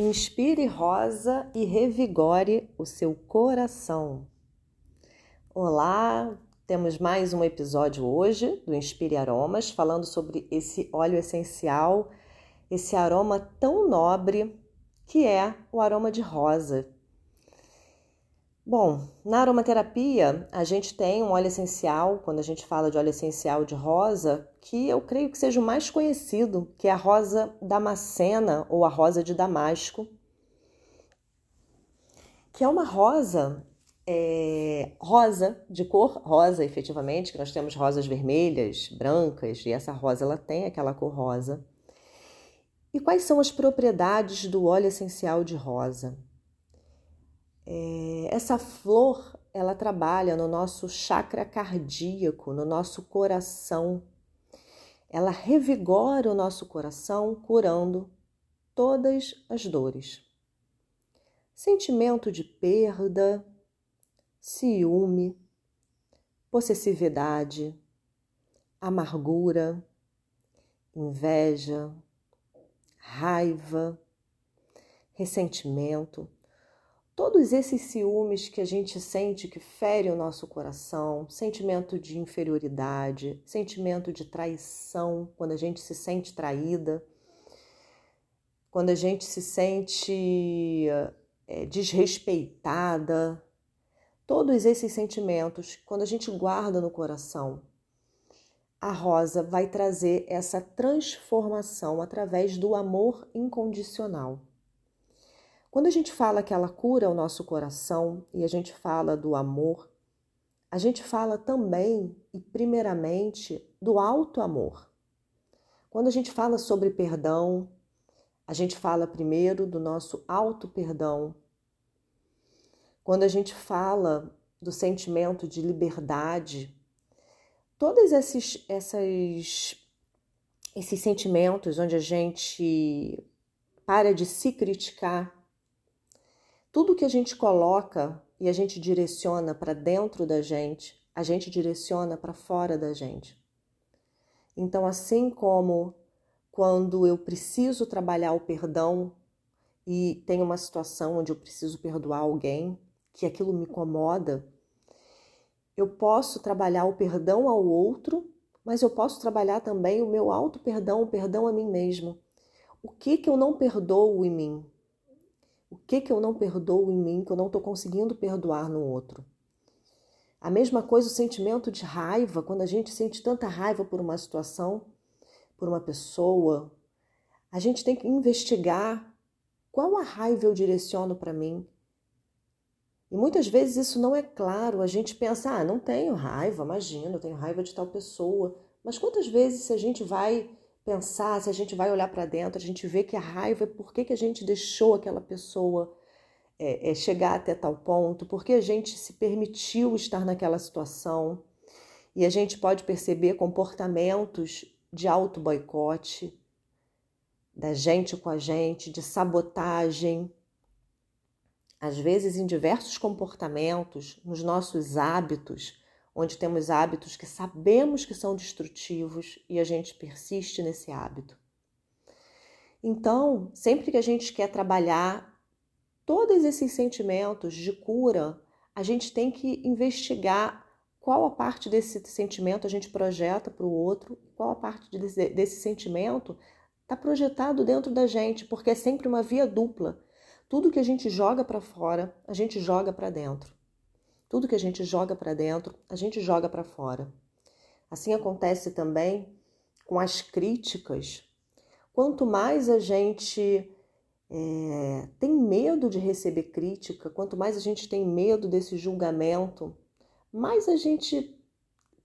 Inspire rosa e revigore o seu coração. Olá, temos mais um episódio hoje do Inspire Aromas, falando sobre esse óleo essencial, esse aroma tão nobre que é o aroma de rosa. Bom, na aromaterapia a gente tem um óleo essencial, quando a gente fala de óleo essencial de rosa, que eu creio que seja o mais conhecido, que é a rosa damascena ou a rosa de damasco, que é uma rosa é, rosa, de cor rosa, efetivamente, que nós temos rosas vermelhas, brancas, e essa rosa ela tem aquela cor rosa. E quais são as propriedades do óleo essencial de rosa? É, essa flor ela trabalha no nosso chakra cardíaco, no nosso coração. Ela revigora o nosso coração, curando todas as dores. Sentimento de perda, ciúme, possessividade, amargura, inveja, raiva, ressentimento todos esses ciúmes que a gente sente que fere o nosso coração, sentimento de inferioridade, sentimento de traição, quando a gente se sente traída, quando a gente se sente é, desrespeitada, todos esses sentimentos, quando a gente guarda no coração, a rosa vai trazer essa transformação através do amor incondicional. Quando a gente fala que ela cura o nosso coração e a gente fala do amor, a gente fala também e primeiramente do alto amor. Quando a gente fala sobre perdão, a gente fala primeiro do nosso alto perdão. Quando a gente fala do sentimento de liberdade, todos esses, essas, esses sentimentos onde a gente para de se criticar, tudo que a gente coloca e a gente direciona para dentro da gente, a gente direciona para fora da gente. Então, assim como quando eu preciso trabalhar o perdão e tem uma situação onde eu preciso perdoar alguém, que aquilo me incomoda, eu posso trabalhar o perdão ao outro, mas eu posso trabalhar também o meu auto perdão, o perdão a mim mesmo. O que que eu não perdoo em mim? O que que eu não perdoo em mim, que eu não estou conseguindo perdoar no outro? A mesma coisa o sentimento de raiva, quando a gente sente tanta raiva por uma situação, por uma pessoa, a gente tem que investigar qual a raiva eu direciono para mim. E muitas vezes isso não é claro, a gente pensa, ah, não tenho raiva, imagina, eu tenho raiva de tal pessoa. Mas quantas vezes se a gente vai pensar, se a gente vai olhar para dentro, a gente vê que a raiva é por que, que a gente deixou aquela pessoa é, é, chegar até tal ponto, porque a gente se permitiu estar naquela situação. E a gente pode perceber comportamentos de auto-boicote, da gente com a gente, de sabotagem, às vezes em diversos comportamentos, nos nossos hábitos, onde temos hábitos que sabemos que são destrutivos e a gente persiste nesse hábito. Então, sempre que a gente quer trabalhar todos esses sentimentos de cura, a gente tem que investigar qual a parte desse sentimento a gente projeta para o outro, qual a parte desse, desse sentimento está projetado dentro da gente, porque é sempre uma via dupla. Tudo que a gente joga para fora, a gente joga para dentro. Tudo que a gente joga para dentro, a gente joga para fora. Assim acontece também com as críticas. Quanto mais a gente é, tem medo de receber crítica, quanto mais a gente tem medo desse julgamento, mais a gente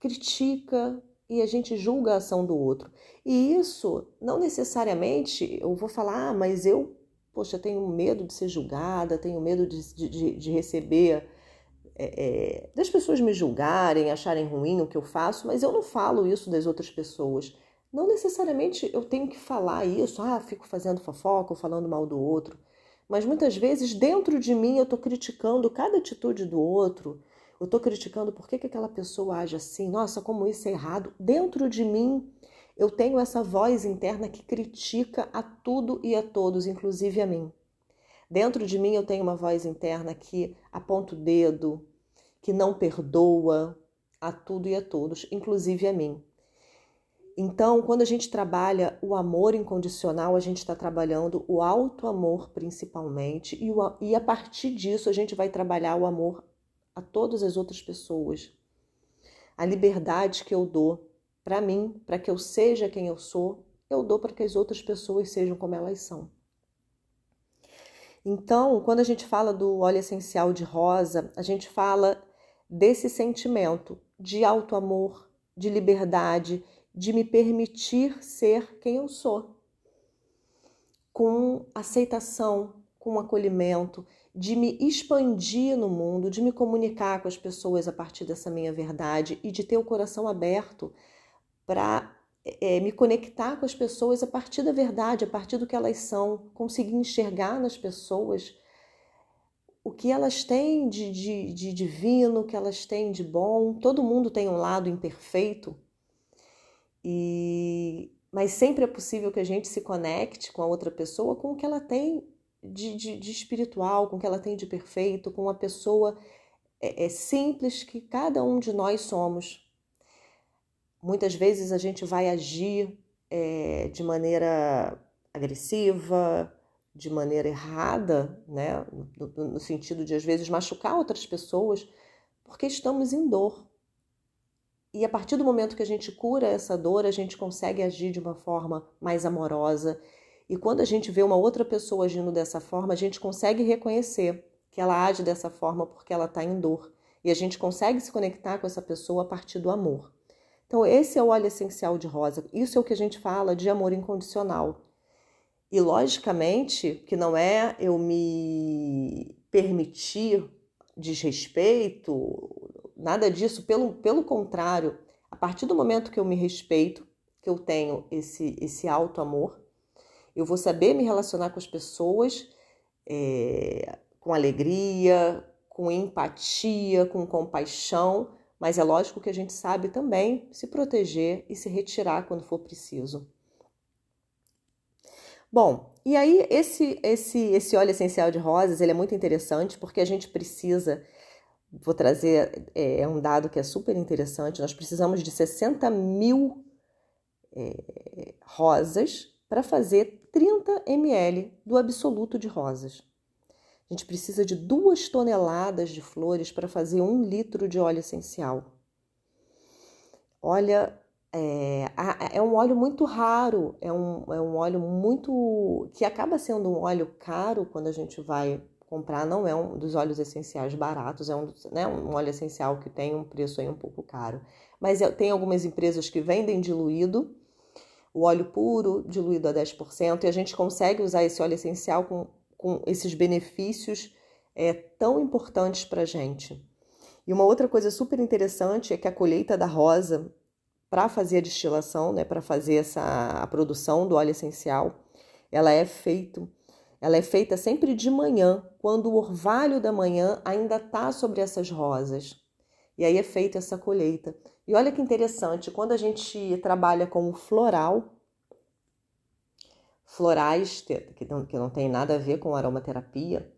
critica e a gente julga a ação do outro. E isso não necessariamente eu vou falar, ah, mas eu, poxa, tenho medo de ser julgada, tenho medo de, de, de receber é, é, das pessoas me julgarem, acharem ruim o que eu faço, mas eu não falo isso das outras pessoas. Não necessariamente eu tenho que falar isso, ah, fico fazendo fofoca ou falando mal do outro. Mas muitas vezes dentro de mim eu estou criticando cada atitude do outro, eu estou criticando por que, que aquela pessoa age assim, nossa, como isso é errado. Dentro de mim eu tenho essa voz interna que critica a tudo e a todos, inclusive a mim. Dentro de mim eu tenho uma voz interna que aponta o dedo, que não perdoa a tudo e a todos, inclusive a mim. Então, quando a gente trabalha o amor incondicional, a gente está trabalhando o alto amor principalmente, e, o, e a partir disso a gente vai trabalhar o amor a todas as outras pessoas. A liberdade que eu dou para mim, para que eu seja quem eu sou, eu dou para que as outras pessoas sejam como elas são. Então, quando a gente fala do óleo essencial de rosa, a gente fala desse sentimento de alto amor, de liberdade, de me permitir ser quem eu sou, com aceitação, com acolhimento, de me expandir no mundo, de me comunicar com as pessoas a partir dessa minha verdade e de ter o coração aberto para é, me conectar com as pessoas a partir da verdade, a partir do que elas são, conseguir enxergar nas pessoas o que elas têm de, de, de divino, o que elas têm de bom. Todo mundo tem um lado imperfeito, e mas sempre é possível que a gente se conecte com a outra pessoa com o que ela tem de, de, de espiritual, com o que ela tem de perfeito, com uma pessoa é, é simples que cada um de nós somos. Muitas vezes a gente vai agir é, de maneira agressiva, de maneira errada, né? No, no, sentido de às vezes machucar outras pessoas, porque estamos em dor. E a partir do momento que a gente cura essa dor, a gente consegue agir de uma forma mais amorosa. E quando a gente vê uma outra pessoa agindo dessa forma, a gente consegue reconhecer que ela age dessa forma porque ela está em dor. E a gente consegue se conectar com essa pessoa a partir do amor. Então, esse é o óleo essencial de rosa. Isso é o que a gente fala de amor incondicional. E, logicamente, que não é eu me permitir desrespeito, nada disso, pelo, pelo contrário, a partir do momento que eu me respeito, que eu tenho esse, esse alto amor, eu vou saber me relacionar com as pessoas é, com alegria, com empatia, com compaixão, mas é lógico que a gente sabe também se proteger e se retirar quando for preciso. Bom, e aí esse esse esse óleo essencial de rosas ele é muito interessante porque a gente precisa vou trazer é, é, um dado que é super interessante. Nós precisamos de 60 mil é, rosas para fazer 30 ml do absoluto de rosas. A gente precisa de duas toneladas de flores para fazer um litro de óleo essencial. Olha, é, é, um óleo muito raro, é um, é um óleo muito. que acaba sendo um óleo caro quando a gente vai comprar não é um dos óleos essenciais baratos, é um, né, um óleo essencial que tem um preço aí um pouco caro. Mas é, tem algumas empresas que vendem diluído, o óleo puro, diluído a 10%, e a gente consegue usar esse óleo essencial com, com esses benefícios é, tão importantes para a gente. E uma outra coisa super interessante é que a colheita da rosa, para fazer a destilação, né, para fazer essa, a produção do óleo essencial, ela é feito ela é feita sempre de manhã, quando o orvalho da manhã ainda está sobre essas rosas. E aí é feita essa colheita. E olha que interessante, quando a gente trabalha com o floral, florais, que não, que não tem nada a ver com aromaterapia,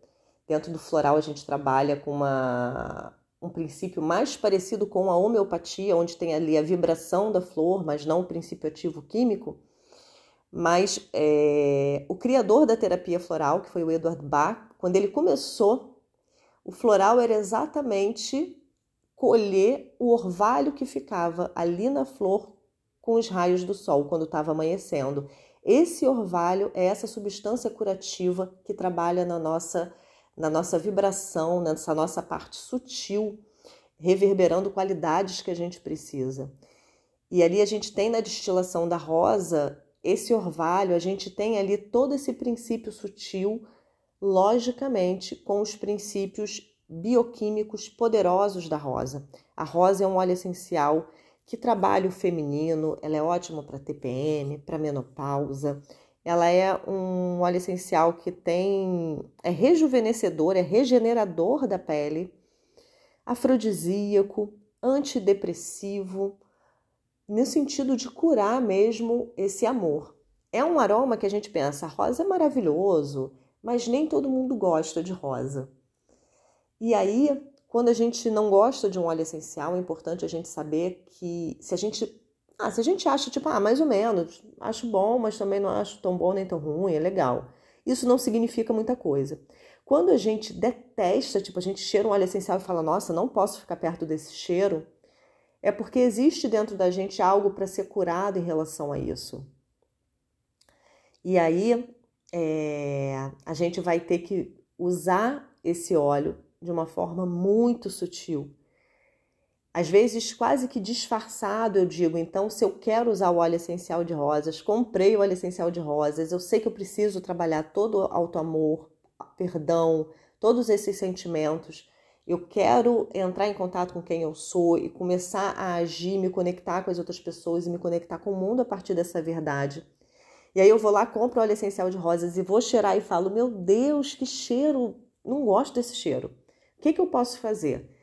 dentro do floral a gente trabalha com uma, um princípio mais parecido com a homeopatia, onde tem ali a vibração da flor, mas não o princípio ativo químico. Mas é, o criador da terapia floral, que foi o Edward Bach, quando ele começou, o floral era exatamente colher o orvalho que ficava ali na flor com os raios do sol quando estava amanhecendo. Esse orvalho é essa substância curativa que trabalha na nossa na nossa vibração, nessa nossa parte sutil, reverberando qualidades que a gente precisa. E ali a gente tem na destilação da rosa esse orvalho, a gente tem ali todo esse princípio sutil, logicamente, com os princípios bioquímicos poderosos da rosa. A rosa é um óleo essencial que trabalha o feminino, ela é ótima para TPM, para menopausa. Ela é um óleo essencial que tem é rejuvenescedor, é regenerador da pele, afrodisíaco, antidepressivo, no sentido de curar mesmo esse amor. É um aroma que a gente pensa, rosa é maravilhoso, mas nem todo mundo gosta de rosa. E aí, quando a gente não gosta de um óleo essencial, é importante a gente saber que se a gente, ah, se a gente acha tipo, ah, mais ou menos, acho bom, mas também não acho tão bom nem tão ruim, é legal. Isso não significa muita coisa. Quando a gente detesta, tipo, a gente cheira um óleo essencial e fala, nossa, não posso ficar perto desse cheiro, é porque existe dentro da gente algo para ser curado em relação a isso. E aí é, a gente vai ter que usar esse óleo de uma forma muito sutil. Às vezes, quase que disfarçado, eu digo, então, se eu quero usar o óleo essencial de rosas, comprei o óleo essencial de rosas, eu sei que eu preciso trabalhar todo o auto-amor, perdão, todos esses sentimentos. Eu quero entrar em contato com quem eu sou e começar a agir, me conectar com as outras pessoas e me conectar com o mundo a partir dessa verdade. E aí eu vou lá, compro óleo essencial de rosas e vou cheirar e falo: Meu Deus, que cheiro! Não gosto desse cheiro. O que, que eu posso fazer?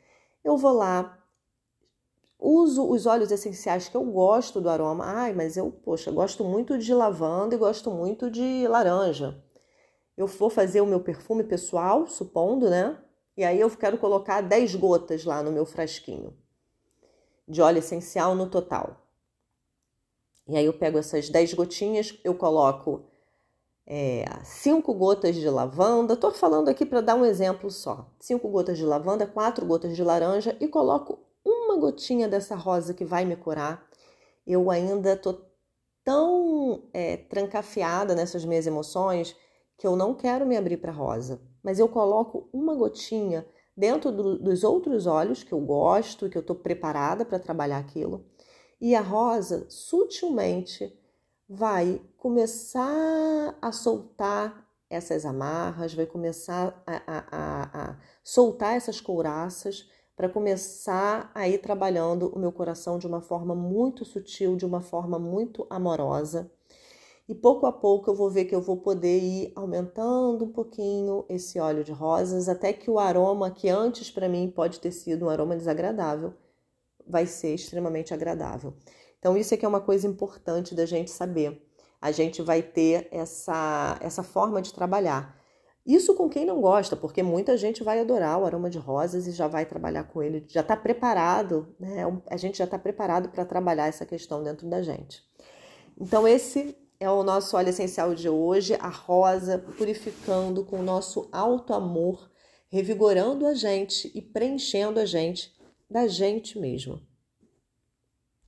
Eu vou lá, uso os óleos essenciais que eu gosto do aroma. Ai, mas eu, poxa, gosto muito de lavanda e gosto muito de laranja. Eu vou fazer o meu perfume pessoal, supondo, né? E aí eu quero colocar 10 gotas lá no meu frasquinho de óleo essencial no total. E aí eu pego essas 10 gotinhas, eu coloco é, cinco gotas de lavanda. Estou falando aqui para dar um exemplo só. Cinco gotas de lavanda, quatro gotas de laranja e coloco uma gotinha dessa rosa que vai me curar. Eu ainda tô tão é, trancafiada nessas minhas emoções que eu não quero me abrir para rosa, mas eu coloco uma gotinha dentro do, dos outros olhos que eu gosto, que eu estou preparada para trabalhar aquilo, e a rosa sutilmente vai começar a soltar essas amarras, vai começar a, a, a, a soltar essas couraças para começar a ir trabalhando o meu coração de uma forma muito sutil, de uma forma muito amorosa. E pouco a pouco eu vou ver que eu vou poder ir aumentando um pouquinho esse óleo de rosas, até que o aroma que antes para mim pode ter sido um aroma desagradável, vai ser extremamente agradável. Então, isso é que é uma coisa importante da gente saber. A gente vai ter essa, essa forma de trabalhar. Isso com quem não gosta, porque muita gente vai adorar o aroma de rosas e já vai trabalhar com ele, já está preparado, né? A gente já está preparado para trabalhar essa questão dentro da gente. Então, esse é o nosso óleo essencial de hoje, a rosa, purificando com o nosso alto amor, revigorando a gente e preenchendo a gente da gente mesmo.